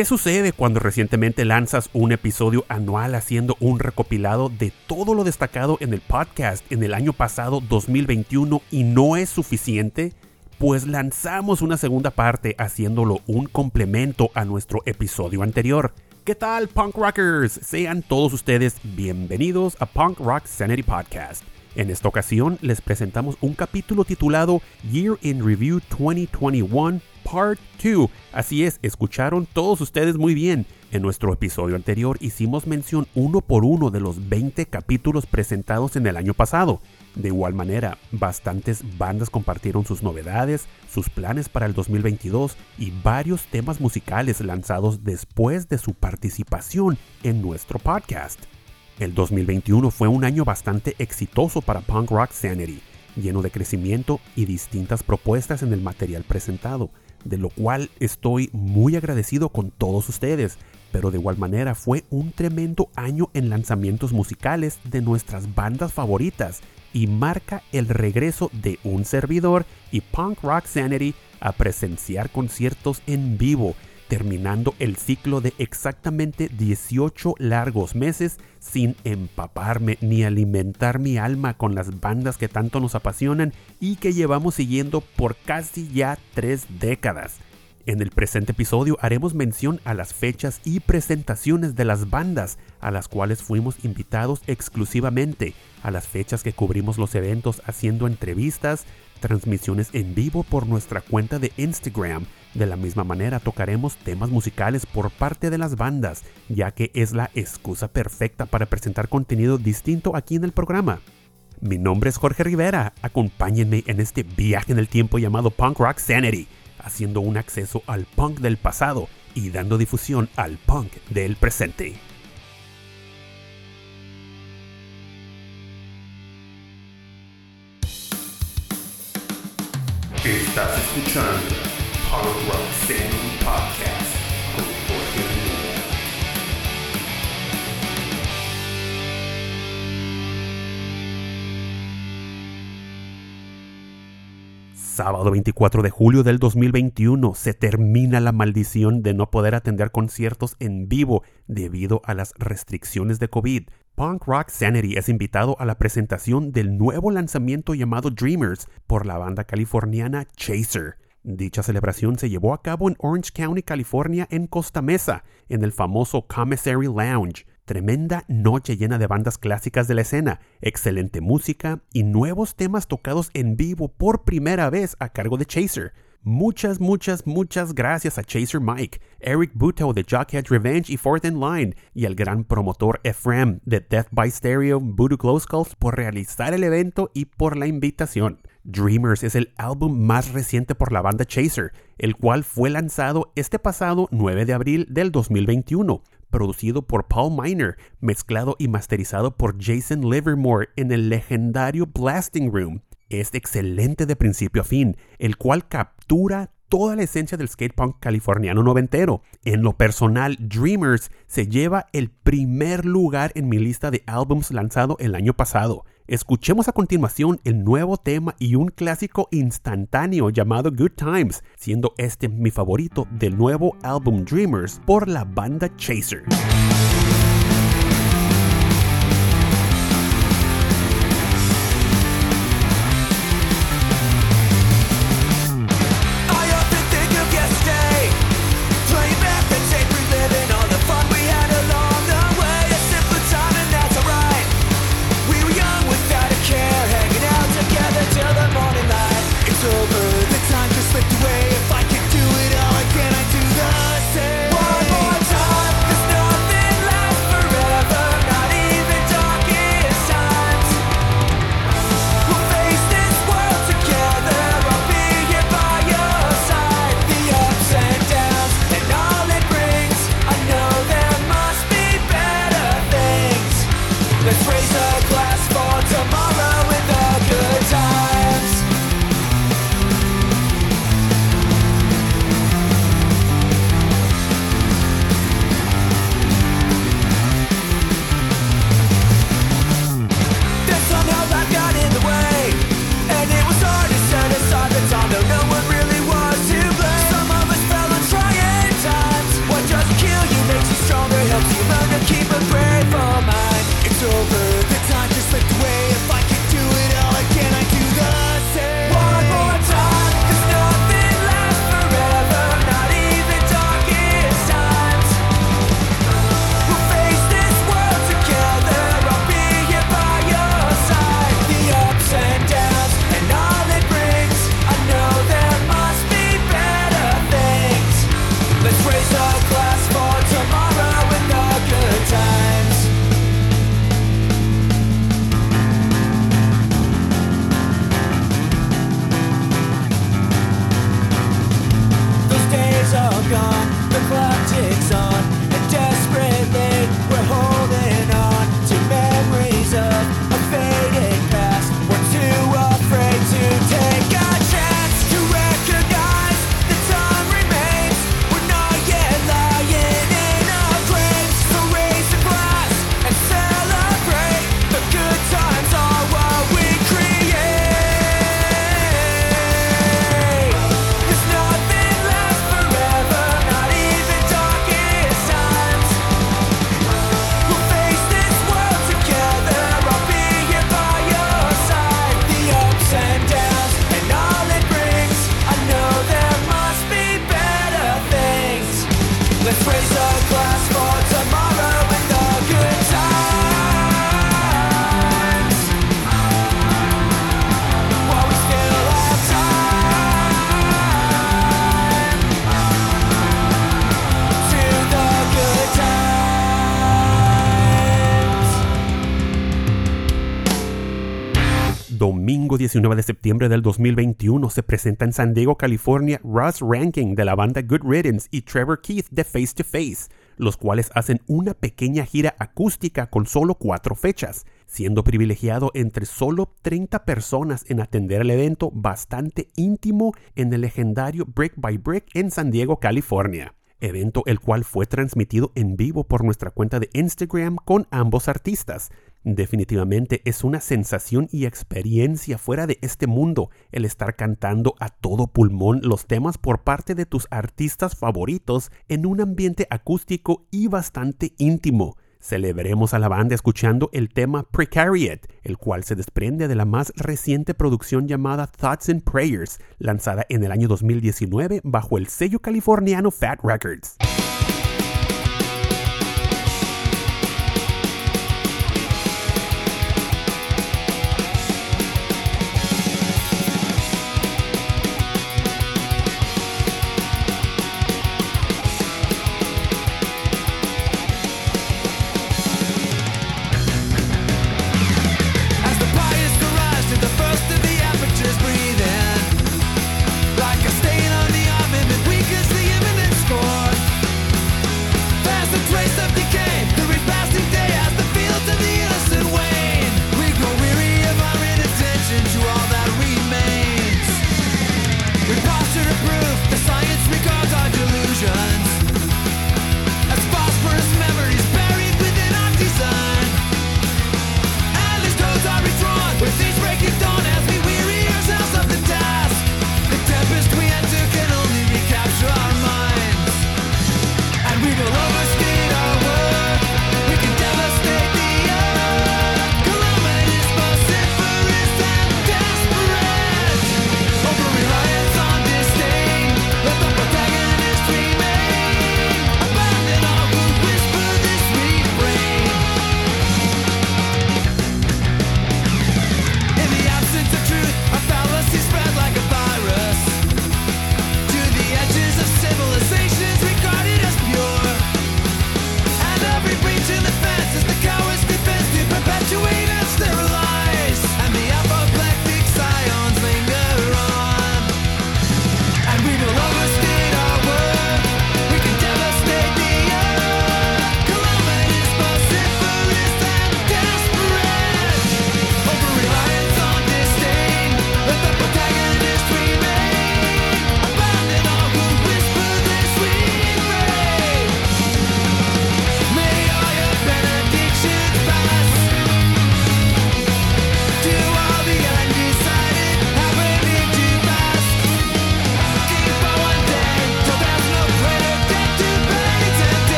¿Qué sucede cuando recientemente lanzas un episodio anual haciendo un recopilado de todo lo destacado en el podcast en el año pasado 2021 y no es suficiente? Pues lanzamos una segunda parte haciéndolo un complemento a nuestro episodio anterior. ¿Qué tal, punk rockers? Sean todos ustedes bienvenidos a Punk Rock Sanity Podcast. En esta ocasión les presentamos un capítulo titulado Year in Review 2021 Part 2. Así es, escucharon todos ustedes muy bien. En nuestro episodio anterior hicimos mención uno por uno de los 20 capítulos presentados en el año pasado. De igual manera, bastantes bandas compartieron sus novedades, sus planes para el 2022 y varios temas musicales lanzados después de su participación en nuestro podcast. El 2021 fue un año bastante exitoso para Punk Rock Sanity, lleno de crecimiento y distintas propuestas en el material presentado, de lo cual estoy muy agradecido con todos ustedes, pero de igual manera fue un tremendo año en lanzamientos musicales de nuestras bandas favoritas y marca el regreso de un servidor y Punk Rock Sanity a presenciar conciertos en vivo terminando el ciclo de exactamente 18 largos meses sin empaparme ni alimentar mi alma con las bandas que tanto nos apasionan y que llevamos siguiendo por casi ya tres décadas. En el presente episodio haremos mención a las fechas y presentaciones de las bandas a las cuales fuimos invitados exclusivamente, a las fechas que cubrimos los eventos haciendo entrevistas, transmisiones en vivo por nuestra cuenta de Instagram. De la misma manera tocaremos temas musicales por parte de las bandas, ya que es la excusa perfecta para presentar contenido distinto aquí en el programa. Mi nombre es Jorge Rivera, acompáñenme en este viaje en el tiempo llamado Punk Rock Sanity, haciendo un acceso al punk del pasado y dando difusión al punk del presente. Estás escuchando Punk Rock Sanity Podcast Sábado 24 de julio del 2021 se termina la maldición de no poder atender conciertos en vivo debido a las restricciones de COVID. Punk Rock Sanity es invitado a la presentación del nuevo lanzamiento llamado Dreamers por la banda californiana Chaser. Dicha celebración se llevó a cabo en Orange County, California, en Costa Mesa, en el famoso Commissary Lounge. Tremenda noche llena de bandas clásicas de la escena, excelente música y nuevos temas tocados en vivo por primera vez a cargo de Chaser. Muchas, muchas, muchas gracias a Chaser Mike, Eric Buto de Jockhead Revenge y Fourth in Line y al gran promotor Ephraim de Death by Stereo Voodoo Glow Skulls por realizar el evento y por la invitación. Dreamers es el álbum más reciente por la banda Chaser, el cual fue lanzado este pasado 9 de abril del 2021 producido por Paul Miner, mezclado y masterizado por Jason Livermore en el legendario Blasting Room. Es excelente de principio a fin, el cual captura toda la esencia del skatepunk californiano noventero. En lo personal, Dreamers se lleva el primer lugar en mi lista de álbums lanzado el año pasado. Escuchemos a continuación el nuevo tema y un clásico instantáneo llamado Good Times, siendo este mi favorito del nuevo álbum Dreamers por la banda Chaser. Domingo 19 de septiembre del 2021 se presenta en San Diego, California, Russ Ranking de la banda Good Riddance y Trevor Keith de Face to Face, los cuales hacen una pequeña gira acústica con solo cuatro fechas, siendo privilegiado entre solo 30 personas en atender el evento bastante íntimo en el legendario Brick by Brick en San Diego, California evento el cual fue transmitido en vivo por nuestra cuenta de Instagram con ambos artistas. Definitivamente es una sensación y experiencia fuera de este mundo el estar cantando a todo pulmón los temas por parte de tus artistas favoritos en un ambiente acústico y bastante íntimo. Celebremos a la banda escuchando el tema Precariat, el cual se desprende de la más reciente producción llamada Thoughts and Prayers, lanzada en el año 2019 bajo el sello californiano Fat Records.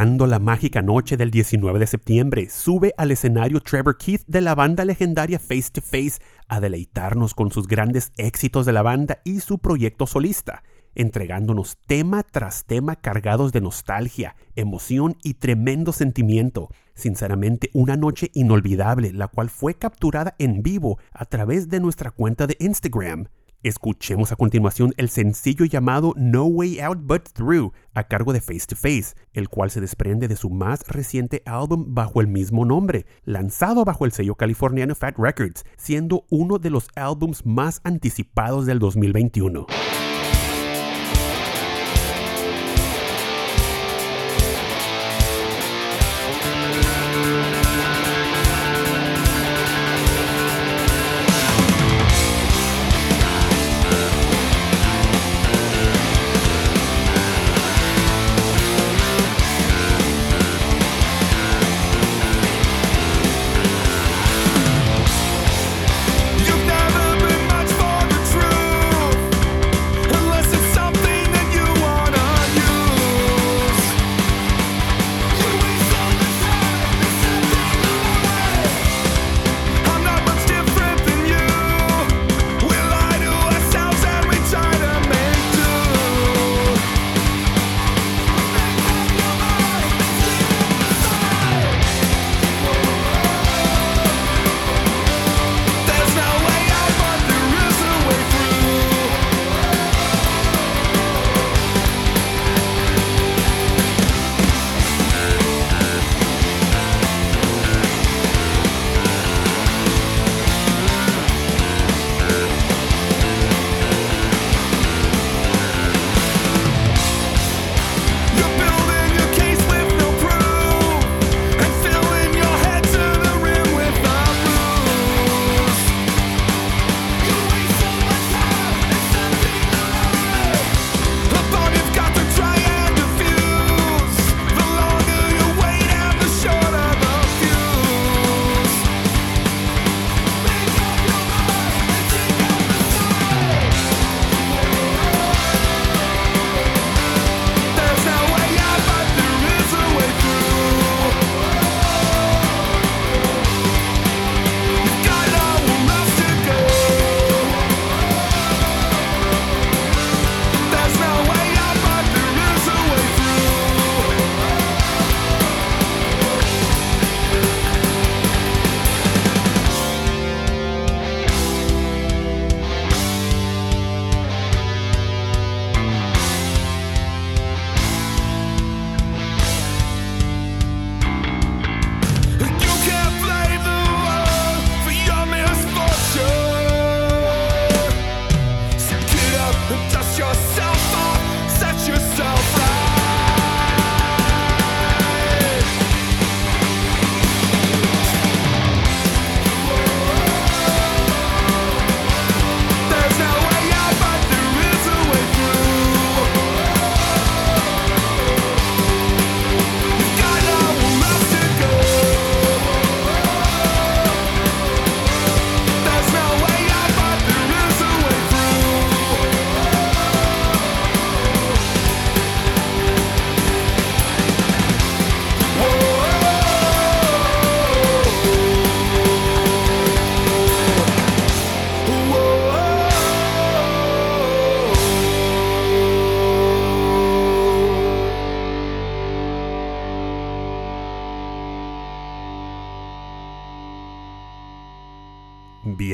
Cerrando la mágica noche del 19 de septiembre, sube al escenario Trevor Keith de la banda legendaria Face to Face a deleitarnos con sus grandes éxitos de la banda y su proyecto solista, entregándonos tema tras tema cargados de nostalgia, emoción y tremendo sentimiento. Sinceramente, una noche inolvidable, la cual fue capturada en vivo a través de nuestra cuenta de Instagram. Escuchemos a continuación el sencillo llamado No Way Out But Through a cargo de Face to Face, el cual se desprende de su más reciente álbum bajo el mismo nombre, lanzado bajo el sello californiano Fat Records, siendo uno de los álbums más anticipados del 2021.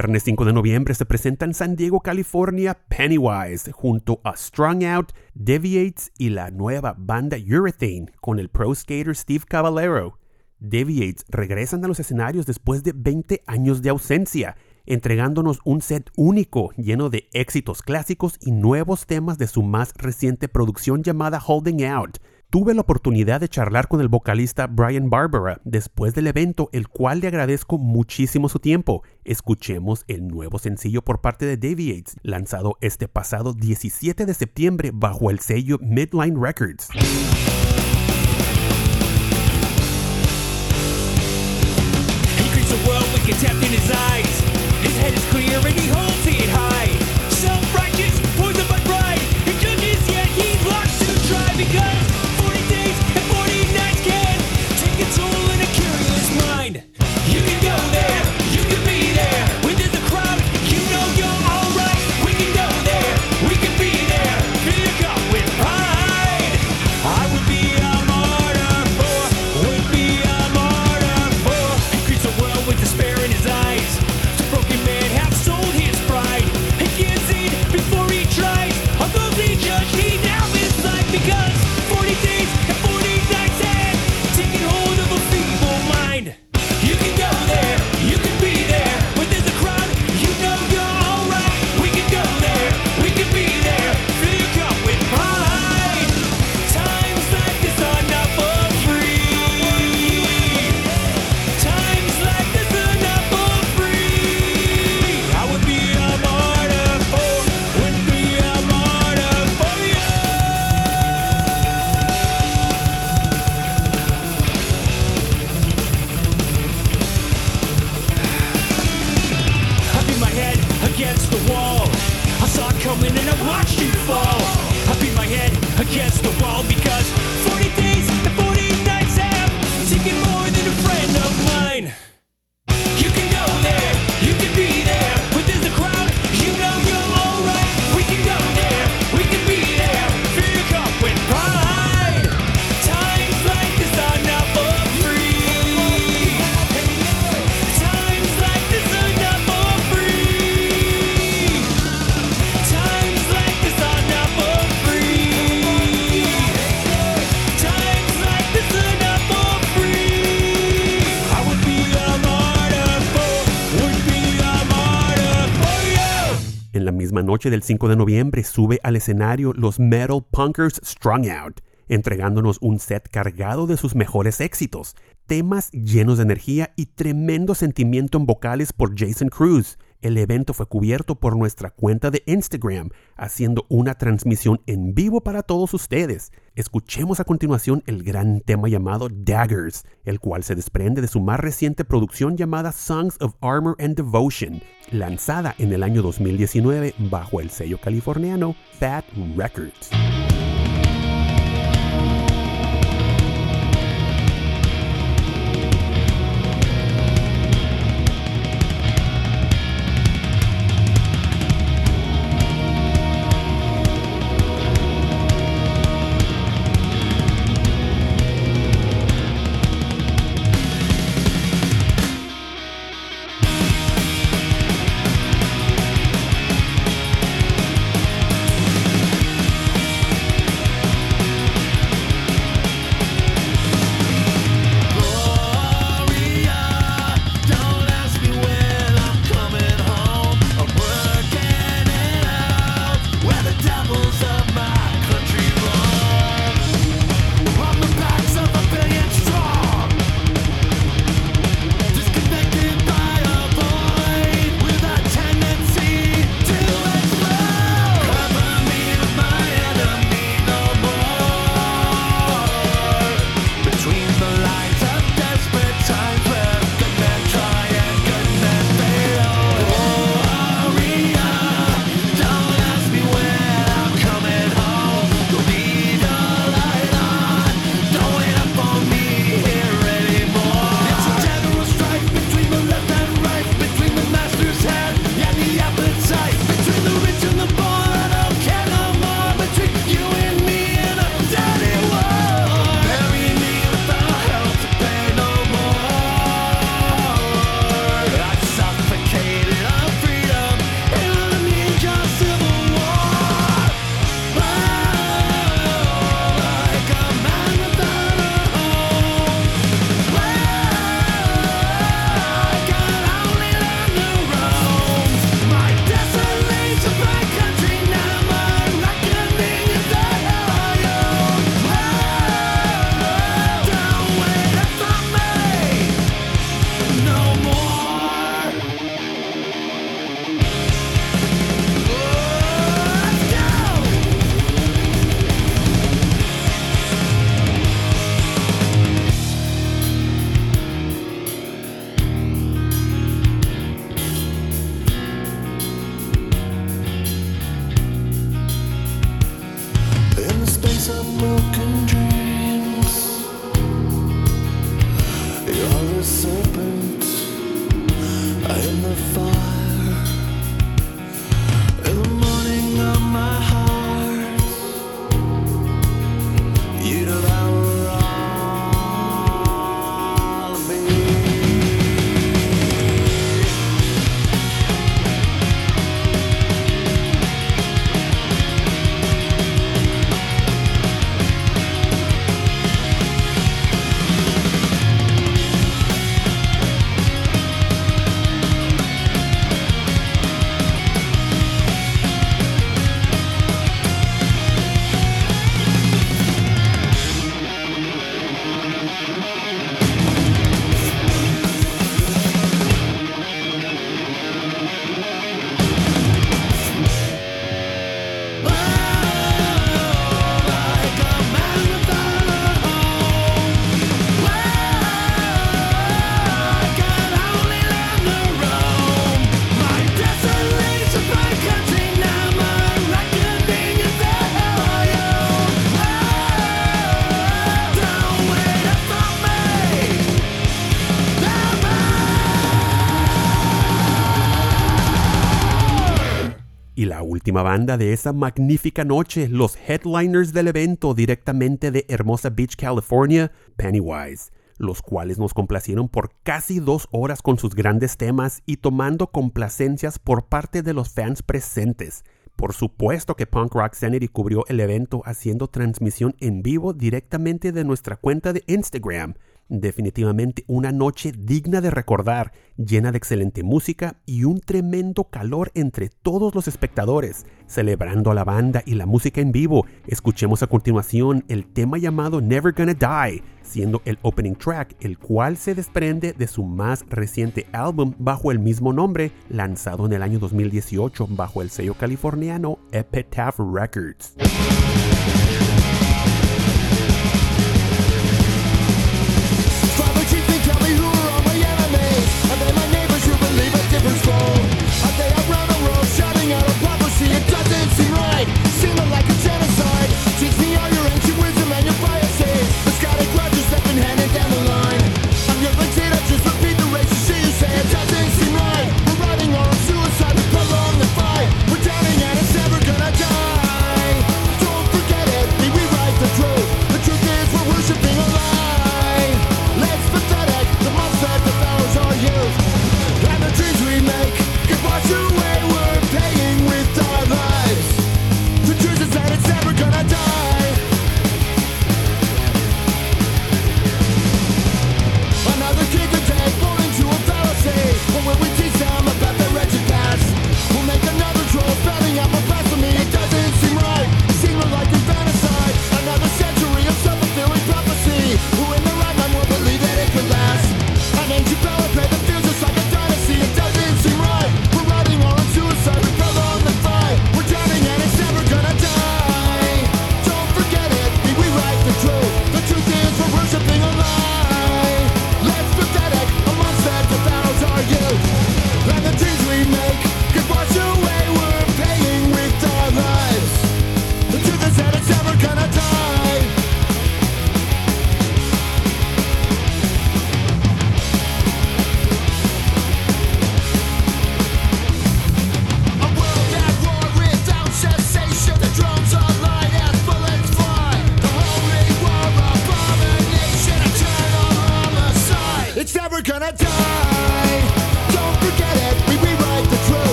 Viernes 5 de noviembre se presenta en San Diego, California, Pennywise, junto a Strung Out, Deviates y la nueva banda Urethane, con el pro skater Steve Caballero. Deviates regresan a los escenarios después de 20 años de ausencia, entregándonos un set único lleno de éxitos clásicos y nuevos temas de su más reciente producción llamada Holding Out, Tuve la oportunidad de charlar con el vocalista Brian Barbara después del evento, el cual le agradezco muchísimo su tiempo. Escuchemos el nuevo sencillo por parte de Deviates, lanzado este pasado 17 de septiembre bajo el sello Midline Records. En la misma noche del 5 de noviembre sube al escenario los Metal Punkers Strung Out, entregándonos un set cargado de sus mejores éxitos, temas llenos de energía y tremendo sentimiento en vocales por Jason Cruz. El evento fue cubierto por nuestra cuenta de Instagram, haciendo una transmisión en vivo para todos ustedes. Escuchemos a continuación el gran tema llamado Daggers, el cual se desprende de su más reciente producción llamada Songs of Armor and Devotion, lanzada en el año 2019 bajo el sello californiano Fat Records. Banda de esa magnífica noche, los headliners del evento directamente de Hermosa Beach, California, Pennywise, los cuales nos complacieron por casi dos horas con sus grandes temas y tomando complacencias por parte de los fans presentes. Por supuesto que Punk Rock Sanity cubrió el evento haciendo transmisión en vivo directamente de nuestra cuenta de Instagram. Definitivamente una noche digna de recordar, llena de excelente música y un tremendo calor entre todos los espectadores. Celebrando a la banda y la música en vivo, escuchemos a continuación el tema llamado Never Gonna Die, siendo el opening track, el cual se desprende de su más reciente álbum bajo el mismo nombre, lanzado en el año 2018 bajo el sello californiano Epitaph Records.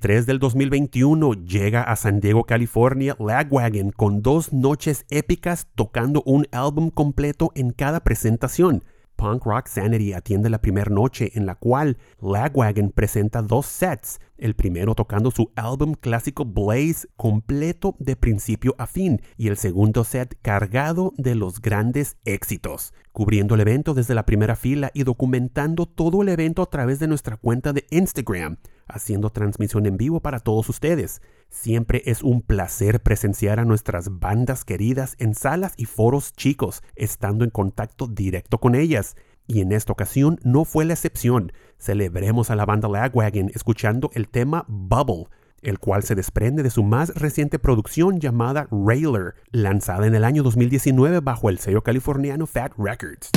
23 del 2021 llega a San Diego, California, Lagwagon con dos noches épicas tocando un álbum completo en cada presentación. Punk Rock Sanity atiende la primera noche en la cual Lagwagon presenta dos sets, el primero tocando su álbum clásico Blaze completo de principio a fin y el segundo set cargado de los grandes éxitos, cubriendo el evento desde la primera fila y documentando todo el evento a través de nuestra cuenta de Instagram, haciendo transmisión en vivo para todos ustedes. Siempre es un placer presenciar a nuestras bandas queridas en salas y foros chicos, estando en contacto directo con ellas. Y en esta ocasión no fue la excepción. Celebremos a la banda Lagwagon escuchando el tema Bubble, el cual se desprende de su más reciente producción llamada Railer, lanzada en el año 2019 bajo el sello californiano Fat Records.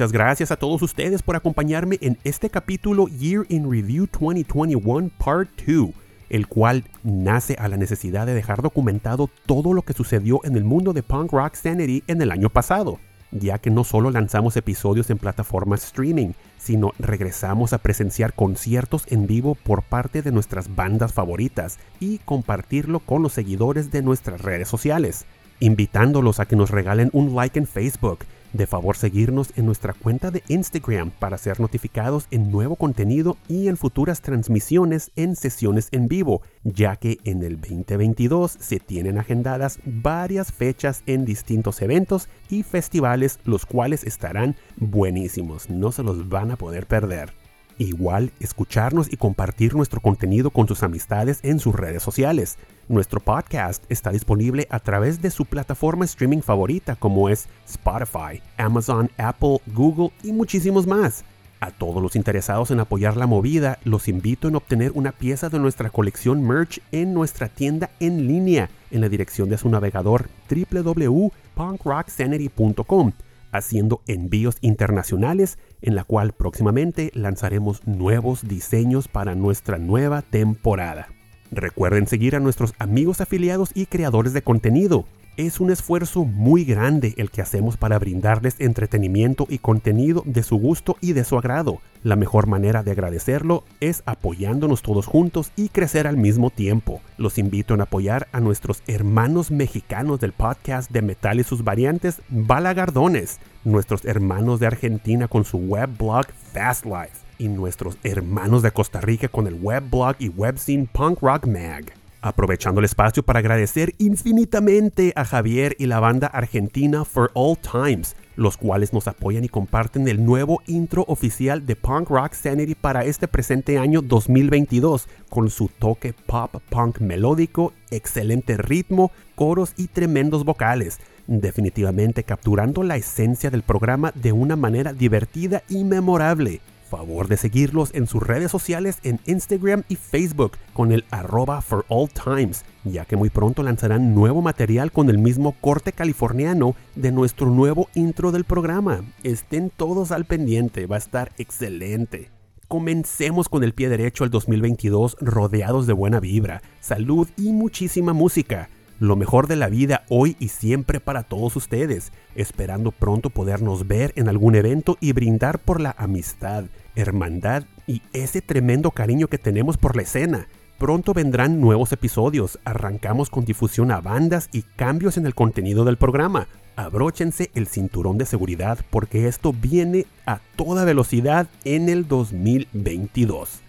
Muchas gracias a todos ustedes por acompañarme en este capítulo Year in Review 2021 Part 2, el cual nace a la necesidad de dejar documentado todo lo que sucedió en el mundo de Punk Rock Sanity en el año pasado, ya que no solo lanzamos episodios en plataformas streaming, sino regresamos a presenciar conciertos en vivo por parte de nuestras bandas favoritas y compartirlo con los seguidores de nuestras redes sociales, invitándolos a que nos regalen un like en Facebook, de favor seguirnos en nuestra cuenta de Instagram para ser notificados en nuevo contenido y en futuras transmisiones en sesiones en vivo, ya que en el 2022 se tienen agendadas varias fechas en distintos eventos y festivales los cuales estarán buenísimos, no se los van a poder perder. Igual, escucharnos y compartir nuestro contenido con sus amistades en sus redes sociales. Nuestro podcast está disponible a través de su plataforma streaming favorita como es Spotify, Amazon, Apple, Google y muchísimos más. A todos los interesados en apoyar la movida, los invito en obtener una pieza de nuestra colección merch en nuestra tienda en línea en la dirección de su navegador www.punkrocksanity.com haciendo envíos internacionales en la cual próximamente lanzaremos nuevos diseños para nuestra nueva temporada. Recuerden seguir a nuestros amigos afiliados y creadores de contenido. Es un esfuerzo muy grande el que hacemos para brindarles entretenimiento y contenido de su gusto y de su agrado. La mejor manera de agradecerlo es apoyándonos todos juntos y crecer al mismo tiempo. Los invito a apoyar a nuestros hermanos mexicanos del podcast de Metal y sus variantes, Balagardones, nuestros hermanos de Argentina con su webblog Fast Life y nuestros hermanos de Costa Rica con el webblog y webzine Punk Rock Mag. Aprovechando el espacio para agradecer infinitamente a Javier y la banda argentina For All Times, los cuales nos apoyan y comparten el nuevo intro oficial de Punk Rock Sanity para este presente año 2022, con su toque pop punk melódico, excelente ritmo, coros y tremendos vocales, definitivamente capturando la esencia del programa de una manera divertida y memorable favor de seguirlos en sus redes sociales en Instagram y Facebook con el arroba for all times, ya que muy pronto lanzarán nuevo material con el mismo corte californiano de nuestro nuevo intro del programa. Estén todos al pendiente, va a estar excelente. Comencemos con el pie derecho al 2022 rodeados de buena vibra, salud y muchísima música lo mejor de la vida hoy y siempre para todos ustedes, esperando pronto podernos ver en algún evento y brindar por la amistad, hermandad y ese tremendo cariño que tenemos por la escena. Pronto vendrán nuevos episodios, arrancamos con difusión a bandas y cambios en el contenido del programa. Abróchense el cinturón de seguridad porque esto viene a toda velocidad en el 2022.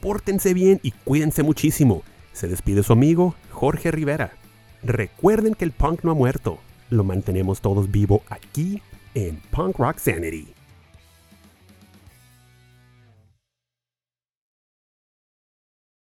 Pórtense bien y cuídense muchísimo. Se despide su amigo Jorge Rivera. Recuerden que el punk no ha muerto, lo mantenemos todos vivo aquí en Punk Rock Sanity.